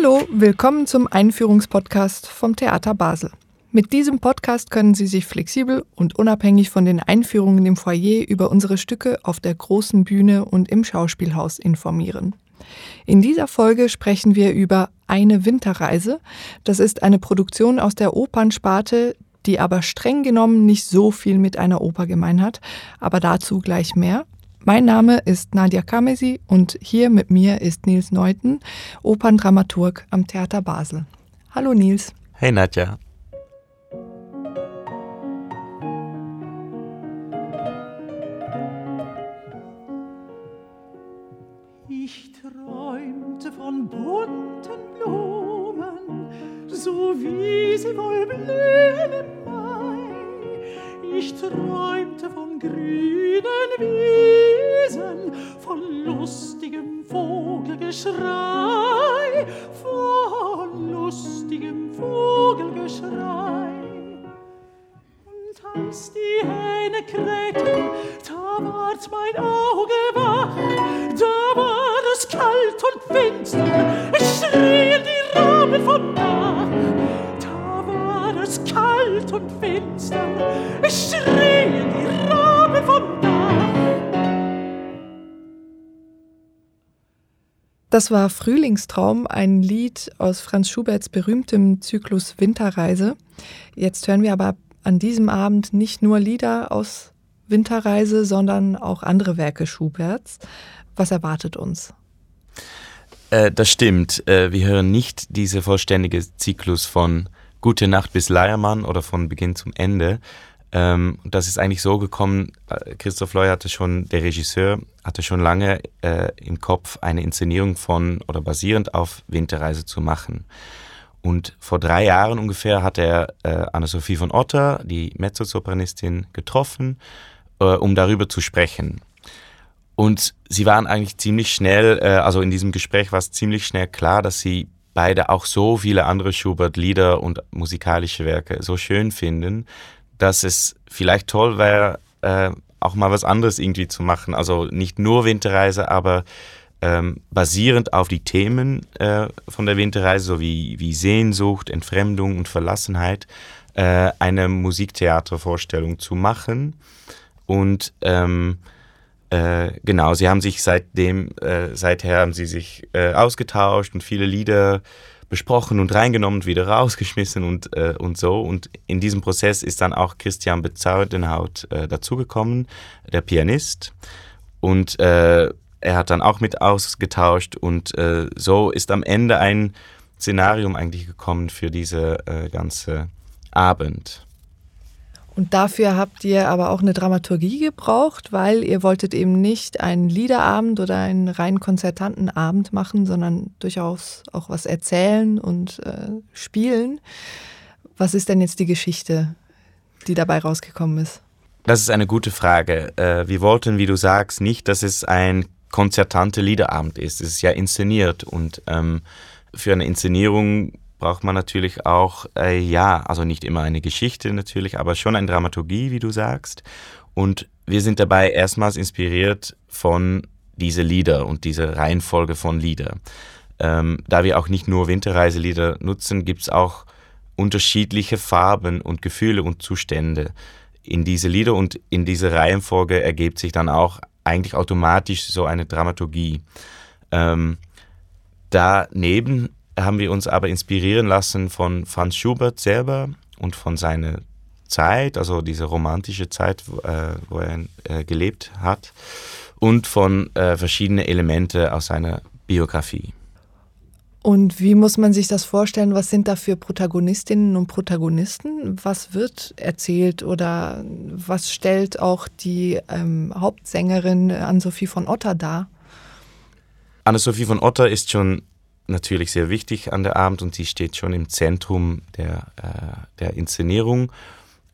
Hallo, willkommen zum Einführungspodcast vom Theater Basel. Mit diesem Podcast können Sie sich flexibel und unabhängig von den Einführungen im Foyer über unsere Stücke auf der großen Bühne und im Schauspielhaus informieren. In dieser Folge sprechen wir über Eine Winterreise. Das ist eine Produktion aus der Opernsparte, die aber streng genommen nicht so viel mit einer Oper gemein hat, aber dazu gleich mehr. Mein Name ist Nadia Kamesi und hier mit mir ist Nils Neuten, Operndramaturg am Theater Basel. Hallo Nils. Hey Nadja. rock. Das war Frühlingstraum, ein Lied aus Franz Schuberts berühmtem Zyklus Winterreise. Jetzt hören wir aber an diesem Abend nicht nur Lieder aus Winterreise, sondern auch andere Werke Schuberts. Was erwartet uns? Äh, das stimmt. Äh, wir hören nicht diese vollständige Zyklus von Gute Nacht bis Leiermann oder von Beginn zum Ende. Ähm, das ist eigentlich so gekommen, äh, Christoph Loy hatte schon, der Regisseur, hatte schon lange äh, im Kopf eine Inszenierung von oder basierend auf Winterreise zu machen. Und vor drei Jahren ungefähr hat er äh, Anna-Sophie von Otter, die Mezzosopranistin, getroffen, äh, um darüber zu sprechen. Und sie waren eigentlich ziemlich schnell, äh, also in diesem Gespräch war es ziemlich schnell klar, dass sie beide auch so viele andere Schubert-Lieder und musikalische Werke so schön finden, dass es vielleicht toll wäre, äh, auch mal was anderes irgendwie zu machen. Also nicht nur Winterreise, aber ähm, basierend auf die Themen äh, von der Winterreise, so wie, wie Sehnsucht, Entfremdung und Verlassenheit, äh, eine Musiktheatervorstellung zu machen. Und ähm, äh, genau, sie haben sich seitdem, äh, seither haben sie sich äh, ausgetauscht und viele Lieder besprochen und reingenommen wieder rausgeschmissen und, äh, und so. Und in diesem Prozess ist dann auch Christian Bezaudenhaut äh, dazugekommen, der Pianist. Und äh, er hat dann auch mit ausgetauscht und äh, so ist am Ende ein Szenarium eigentlich gekommen für diese äh, ganze Abend. Und dafür habt ihr aber auch eine Dramaturgie gebraucht, weil ihr wolltet eben nicht einen Liederabend oder einen rein konzertanten Abend machen, sondern durchaus auch was erzählen und äh, spielen. Was ist denn jetzt die Geschichte, die dabei rausgekommen ist? Das ist eine gute Frage. Äh, wir wollten, wie du sagst, nicht, dass es ein konzertante Liederabend ist. Es ist ja inszeniert und ähm, für eine Inszenierung braucht man natürlich auch, äh, ja, also nicht immer eine Geschichte natürlich, aber schon eine Dramaturgie, wie du sagst. Und wir sind dabei erstmals inspiriert von diese Lieder und diese Reihenfolge von Lieder. Ähm, da wir auch nicht nur Winterreiselieder nutzen, gibt es auch unterschiedliche Farben und Gefühle und Zustände in diese Lieder und in diese Reihenfolge ergibt sich dann auch eigentlich automatisch so eine Dramaturgie. Ähm, daneben haben wir uns aber inspirieren lassen von Franz Schubert selber und von seiner Zeit, also diese romantische Zeit, äh, wo er äh, gelebt hat, und von äh, verschiedenen Elementen aus seiner Biografie. Und wie muss man sich das vorstellen? Was sind da für Protagonistinnen und Protagonisten? Was wird erzählt oder was stellt auch die ähm, Hauptsängerin Anne-Sophie von Otter dar? Anne-Sophie von Otter ist schon natürlich sehr wichtig an der Abend und sie steht schon im Zentrum der, äh, der Inszenierung.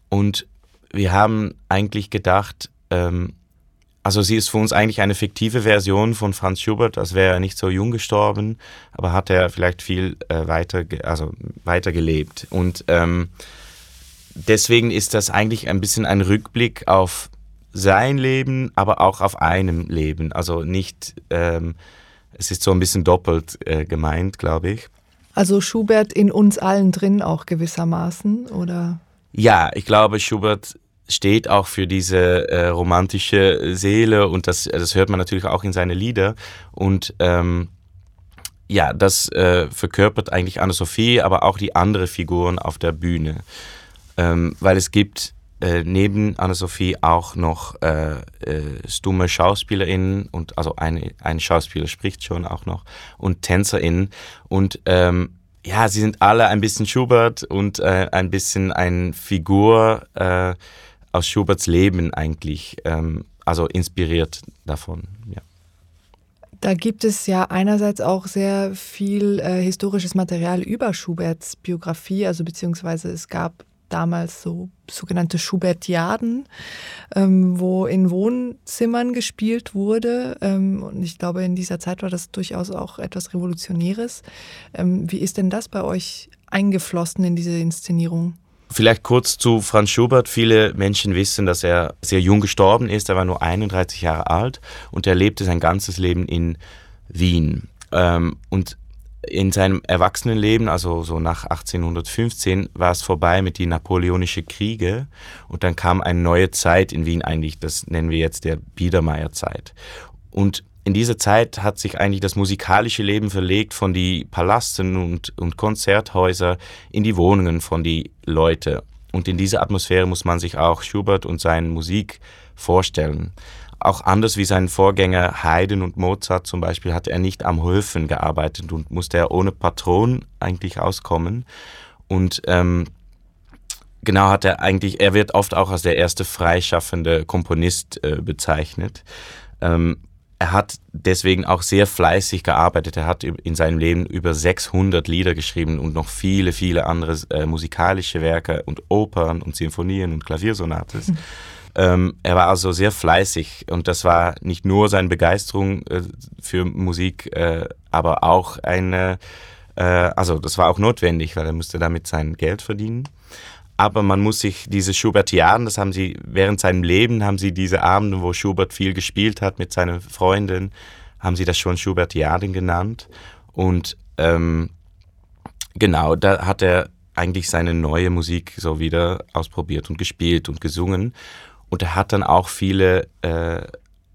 Und wir haben eigentlich gedacht, ähm, also sie ist für uns eigentlich eine fiktive Version von Franz Schubert, als wäre er nicht so jung gestorben, aber hat er vielleicht viel äh, weiter, also weiter gelebt. Und ähm, deswegen ist das eigentlich ein bisschen ein Rückblick auf sein Leben, aber auch auf einem Leben. Also nicht, ähm, es ist so ein bisschen doppelt äh, gemeint, glaube ich. Also Schubert in uns allen drin auch gewissermaßen, oder? Ja, ich glaube, Schubert steht auch für diese äh, romantische Seele und das, das hört man natürlich auch in seine Lieder. Und ähm, ja, das äh, verkörpert eigentlich Anne-Sophie, aber auch die anderen Figuren auf der Bühne. Ähm, weil es gibt äh, neben Anne-Sophie auch noch äh, äh, stumme SchauspielerInnen und also ein, ein Schauspieler spricht schon auch noch und TänzerInnen und ähm, ja, sie sind alle ein bisschen Schubert und äh, ein bisschen eine Figur äh, aus Schuberts Leben eigentlich, ähm, also inspiriert davon, ja. Da gibt es ja einerseits auch sehr viel äh, historisches Material über Schuberts Biografie, also beziehungsweise es gab damals so sogenannte Schubertiaden, ähm, wo in Wohnzimmern gespielt wurde. Ähm, und ich glaube, in dieser Zeit war das durchaus auch etwas Revolutionäres. Ähm, wie ist denn das bei euch eingeflossen in diese Inszenierung? Vielleicht kurz zu Franz Schubert. Viele Menschen wissen, dass er sehr jung gestorben ist. Er war nur 31 Jahre alt und er lebte sein ganzes Leben in Wien. Ähm, und in seinem Erwachsenenleben, also so nach 1815, war es vorbei mit den Napoleonischen Kriege und dann kam eine neue Zeit in Wien eigentlich, das nennen wir jetzt der Biedermeierzeit. Und in dieser Zeit hat sich eigentlich das musikalische Leben verlegt von die Palasten und, und Konzerthäuser in die Wohnungen von die Leute. Und in dieser Atmosphäre muss man sich auch Schubert und seine Musik vorstellen. Auch anders wie sein Vorgänger Haydn und Mozart zum Beispiel hat er nicht am Höfen gearbeitet und musste er ohne Patron eigentlich auskommen. Und ähm, genau hat er eigentlich, er wird oft auch als der erste freischaffende Komponist äh, bezeichnet. Ähm, er hat deswegen auch sehr fleißig gearbeitet. Er hat in seinem Leben über 600 Lieder geschrieben und noch viele, viele andere äh, musikalische Werke und Opern und Sinfonien und Klaviersonates. Ähm, er war also sehr fleißig und das war nicht nur seine Begeisterung äh, für Musik, äh, aber auch eine, äh, also das war auch notwendig, weil er musste damit sein Geld verdienen. Aber man muss sich diese Schubertiaden, das haben sie während seinem Leben, haben sie diese Abende, wo Schubert viel gespielt hat mit seinen Freunden, haben sie das schon Schubertiaden genannt. Und ähm, genau, da hat er eigentlich seine neue Musik so wieder ausprobiert und gespielt und gesungen. Und er hat dann auch viele, äh,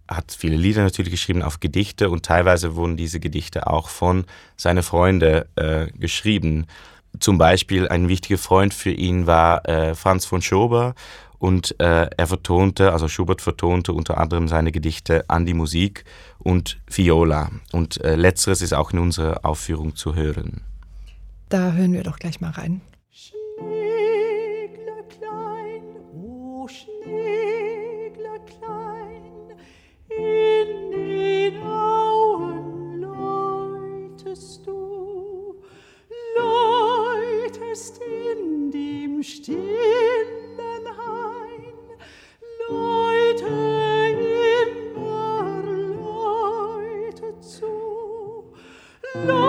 hat viele Lieder natürlich geschrieben auf Gedichte und teilweise wurden diese Gedichte auch von seinen Freunden äh, geschrieben. Zum Beispiel ein wichtiger Freund für ihn war äh, Franz von Schober und äh, er vertonte, also Schubert vertonte unter anderem seine Gedichte an die Musik und Viola. Und äh, letzteres ist auch in unserer Aufführung zu hören. Da hören wir doch gleich mal rein. No!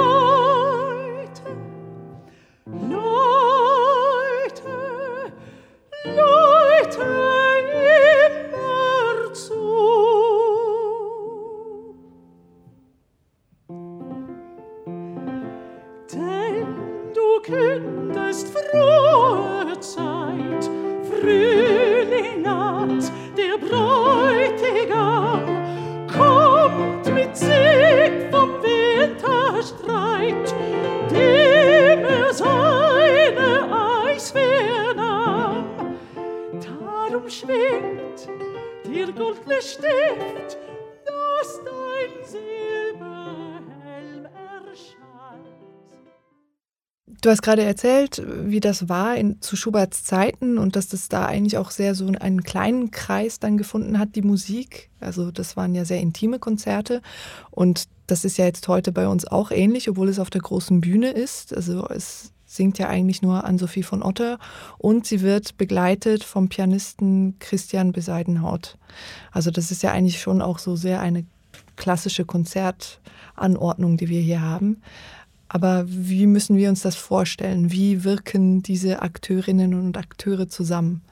Du hast gerade erzählt, wie das war in, zu Schuberts Zeiten und dass das da eigentlich auch sehr so einen kleinen Kreis dann gefunden hat, die Musik. Also das waren ja sehr intime Konzerte und das ist ja jetzt heute bei uns auch ähnlich, obwohl es auf der großen Bühne ist. Also es singt ja eigentlich nur Ann-Sophie von Otter und sie wird begleitet vom Pianisten Christian Beseidenhaut. Also das ist ja eigentlich schon auch so sehr eine klassische Konzertanordnung, die wir hier haben. Aber wie müssen wir uns das vorstellen? Wie wirken diese Akteurinnen und Akteure zusammen?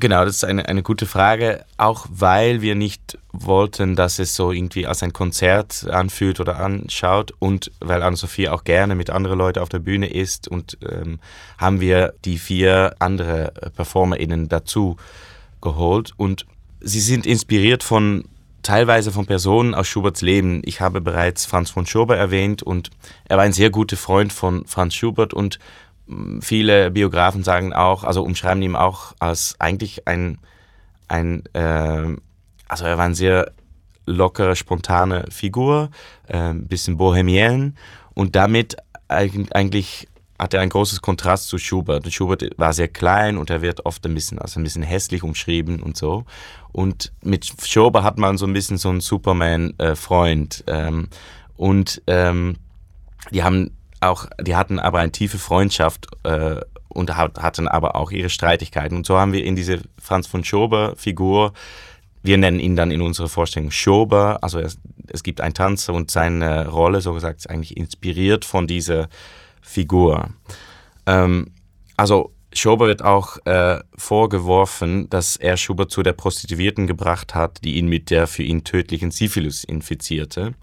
Genau, das ist eine, eine gute Frage, auch weil wir nicht wollten, dass es so irgendwie als ein Konzert anfühlt oder anschaut und weil Anne-Sophie auch gerne mit anderen Leuten auf der Bühne ist und ähm, haben wir die vier andere PerformerInnen dazu geholt und sie sind inspiriert von teilweise von Personen aus Schuberts Leben. Ich habe bereits Franz von Schober erwähnt und er war ein sehr guter Freund von Franz Schubert und viele Biografen sagen auch, also umschreiben ihn auch als eigentlich ein, ein äh, also er war eine sehr lockere, spontane Figur, äh, bisschen bohemien und damit eigentlich hat er ein großes Kontrast zu Schubert. Schubert war sehr klein und er wird oft ein bisschen, also ein bisschen hässlich umschrieben und so. Und mit Schubert hat man so ein bisschen so einen Superman-Freund. ähm, und ähm, die haben auch, die hatten aber eine tiefe Freundschaft äh, und hatten aber auch ihre Streitigkeiten. Und so haben wir in diese Franz von Schober-Figur, wir nennen ihn dann in unserer Vorstellung Schober, also es, es gibt einen Tanzer und seine Rolle, so gesagt, ist eigentlich inspiriert von dieser Figur. Ähm, also Schober wird auch äh, vorgeworfen, dass er Schubert zu der Prostituierten gebracht hat, die ihn mit der für ihn tödlichen Syphilis infizierte.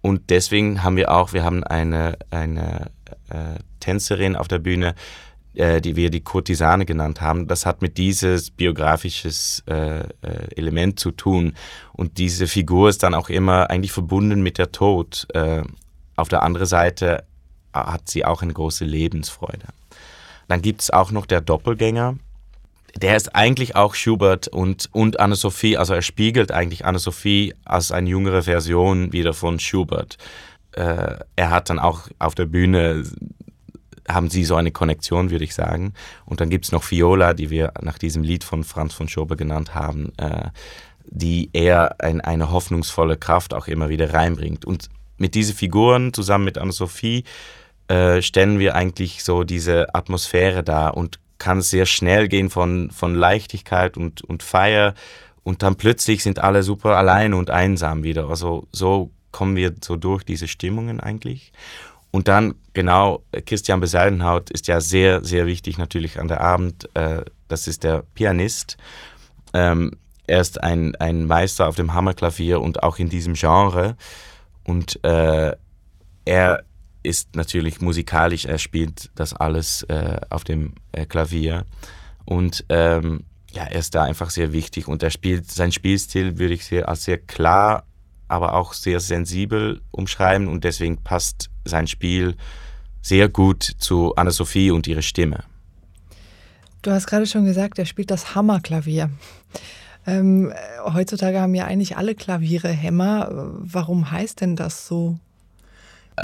Und deswegen haben wir auch, wir haben eine, eine äh, Tänzerin auf der Bühne, äh, die wir die Kurtisane genannt haben. Das hat mit dieses biografisches äh, äh, Element zu tun. Und diese Figur ist dann auch immer eigentlich verbunden mit der Tod. Äh, auf der anderen Seite hat sie auch eine große Lebensfreude. Dann gibt es auch noch der Doppelgänger der ist eigentlich auch Schubert und, und Anne-Sophie, also er spiegelt eigentlich Anne-Sophie als eine jüngere Version wieder von Schubert. Äh, er hat dann auch auf der Bühne, haben sie so eine Konnektion, würde ich sagen. Und dann gibt es noch Viola, die wir nach diesem Lied von Franz von Schubert genannt haben, äh, die eher ein, eine hoffnungsvolle Kraft auch immer wieder reinbringt. Und mit diesen Figuren zusammen mit Anne-Sophie äh, stellen wir eigentlich so diese Atmosphäre da und kann sehr schnell gehen von, von Leichtigkeit und, und Feier und dann plötzlich sind alle super allein und einsam wieder. Also so kommen wir so durch diese Stimmungen eigentlich. Und dann, genau, Christian Beseidenhaut ist ja sehr, sehr wichtig natürlich an der Abend. Äh, das ist der Pianist. Ähm, er ist ein, ein Meister auf dem Hammerklavier und auch in diesem Genre. Und äh, er ist natürlich musikalisch, er spielt das alles äh, auf dem äh, Klavier und ähm, ja, er ist da einfach sehr wichtig und er spielt, sein Spielstil würde ich sehr, als sehr klar, aber auch sehr sensibel umschreiben und deswegen passt sein Spiel sehr gut zu Anna-Sophie und ihre Stimme. Du hast gerade schon gesagt, er spielt das Hammerklavier. Ähm, heutzutage haben ja eigentlich alle Klaviere Hämmer. Warum heißt denn das so?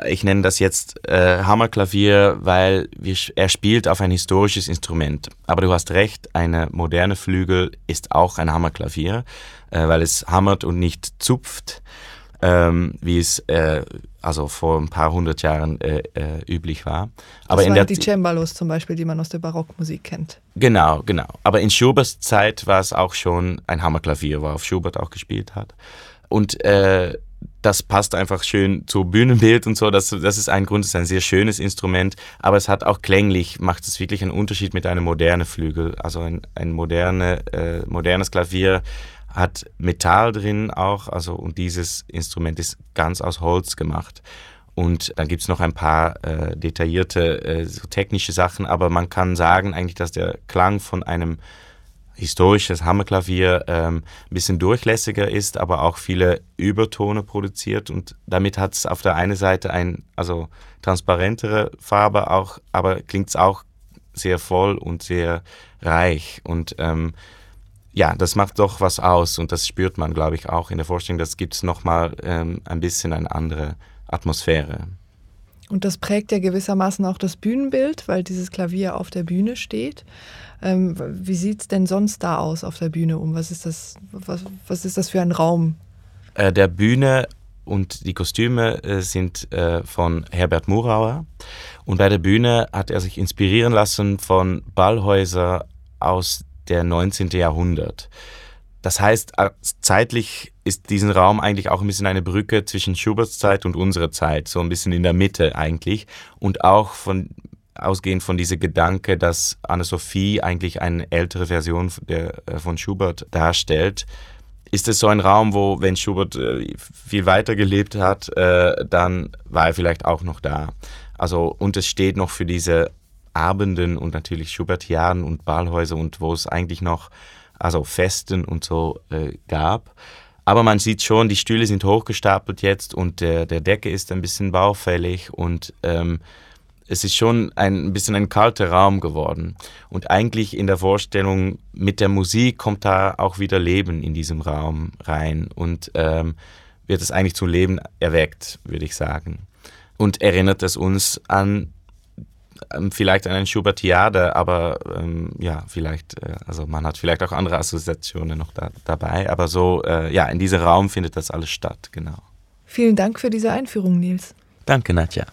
Ich nenne das jetzt äh, Hammerklavier, weil wir, er spielt auf ein historisches Instrument. Aber du hast recht, eine moderne Flügel ist auch ein Hammerklavier, äh, weil es hammert und nicht zupft, ähm, wie es äh, also vor ein paar hundert Jahren äh, äh, üblich war. Aber das in der die Cembalos zum Beispiel, die man aus der Barockmusik kennt. Genau, genau. Aber in Schuberts Zeit war es auch schon ein Hammerklavier, worauf Schubert auch gespielt hat. Und äh, das passt einfach schön zu Bühnenbild und so. Das, das ist ein Grund, es ist ein sehr schönes Instrument, aber es hat auch klänglich, macht es wirklich einen Unterschied mit einem modernen Flügel. Also ein, ein moderne, äh, modernes Klavier hat Metall drin auch, also und dieses Instrument ist ganz aus Holz gemacht. Und dann gibt es noch ein paar äh, detaillierte äh, so technische Sachen, aber man kann sagen eigentlich, dass der Klang von einem historisches Hammerklavier ähm, ein bisschen durchlässiger ist, aber auch viele Übertone produziert und damit hat es auf der einen Seite ein also transparentere Farbe auch, aber klingt es auch sehr voll und sehr reich und ähm, ja, das macht doch was aus und das spürt man, glaube ich, auch in der Vorstellung. Das gibt es nochmal ähm, ein bisschen eine andere Atmosphäre. Und das prägt ja gewissermaßen auch das Bühnenbild, weil dieses Klavier auf der Bühne steht. Ähm, wie sieht es denn sonst da aus auf der Bühne um? Was ist das, was, was ist das für ein Raum? Äh, der Bühne und die Kostüme äh, sind äh, von Herbert Murauer. Und bei der Bühne hat er sich inspirieren lassen von Ballhäusern aus der 19. Jahrhundert. Das heißt, äh, zeitlich ist diesen Raum eigentlich auch ein bisschen eine Brücke zwischen Schuberts Zeit und unserer Zeit, so ein bisschen in der Mitte eigentlich. Und auch von ausgehend von diesem Gedanke, dass Anne-Sophie eigentlich eine ältere Version der, äh, von Schubert darstellt, ist es so ein Raum, wo, wenn Schubert äh, viel weiter gelebt hat, äh, dann war er vielleicht auch noch da. Also, und es steht noch für diese Abenden und natürlich Schubertiaden und Ballhäuser und wo es eigentlich noch also Festen und so gab. Aber man sieht schon, die Stühle sind hochgestapelt jetzt und der, der Decke ist ein bisschen baufällig und ähm, es ist schon ein, bisschen ein kalter Raum geworden. Und eigentlich in der Vorstellung mit der Musik kommt da auch wieder Leben in diesem Raum rein und ähm, wird es eigentlich zum Leben erweckt, würde ich sagen. Und erinnert es uns an vielleicht an ein Schubertiade, aber ähm, ja, vielleicht, äh, also man hat vielleicht auch andere Assoziationen noch da, dabei, aber so, äh, ja, in diesem Raum findet das alles statt, genau. Vielen Dank für diese Einführung, Nils. Danke, Nadja.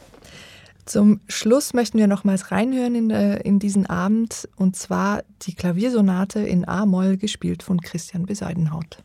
Zum Schluss möchten wir nochmals reinhören in, äh, in diesen Abend und zwar die Klaviersonate in A-Moll, gespielt von Christian Beseidenhaut.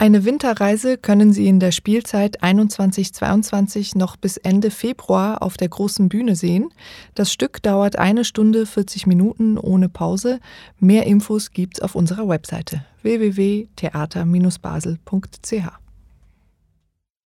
Eine Winterreise können Sie in der Spielzeit 21-22 noch bis Ende Februar auf der großen Bühne sehen. Das Stück dauert eine Stunde 40 Minuten ohne Pause. Mehr Infos gibt's auf unserer Webseite www.theater-basel.ch.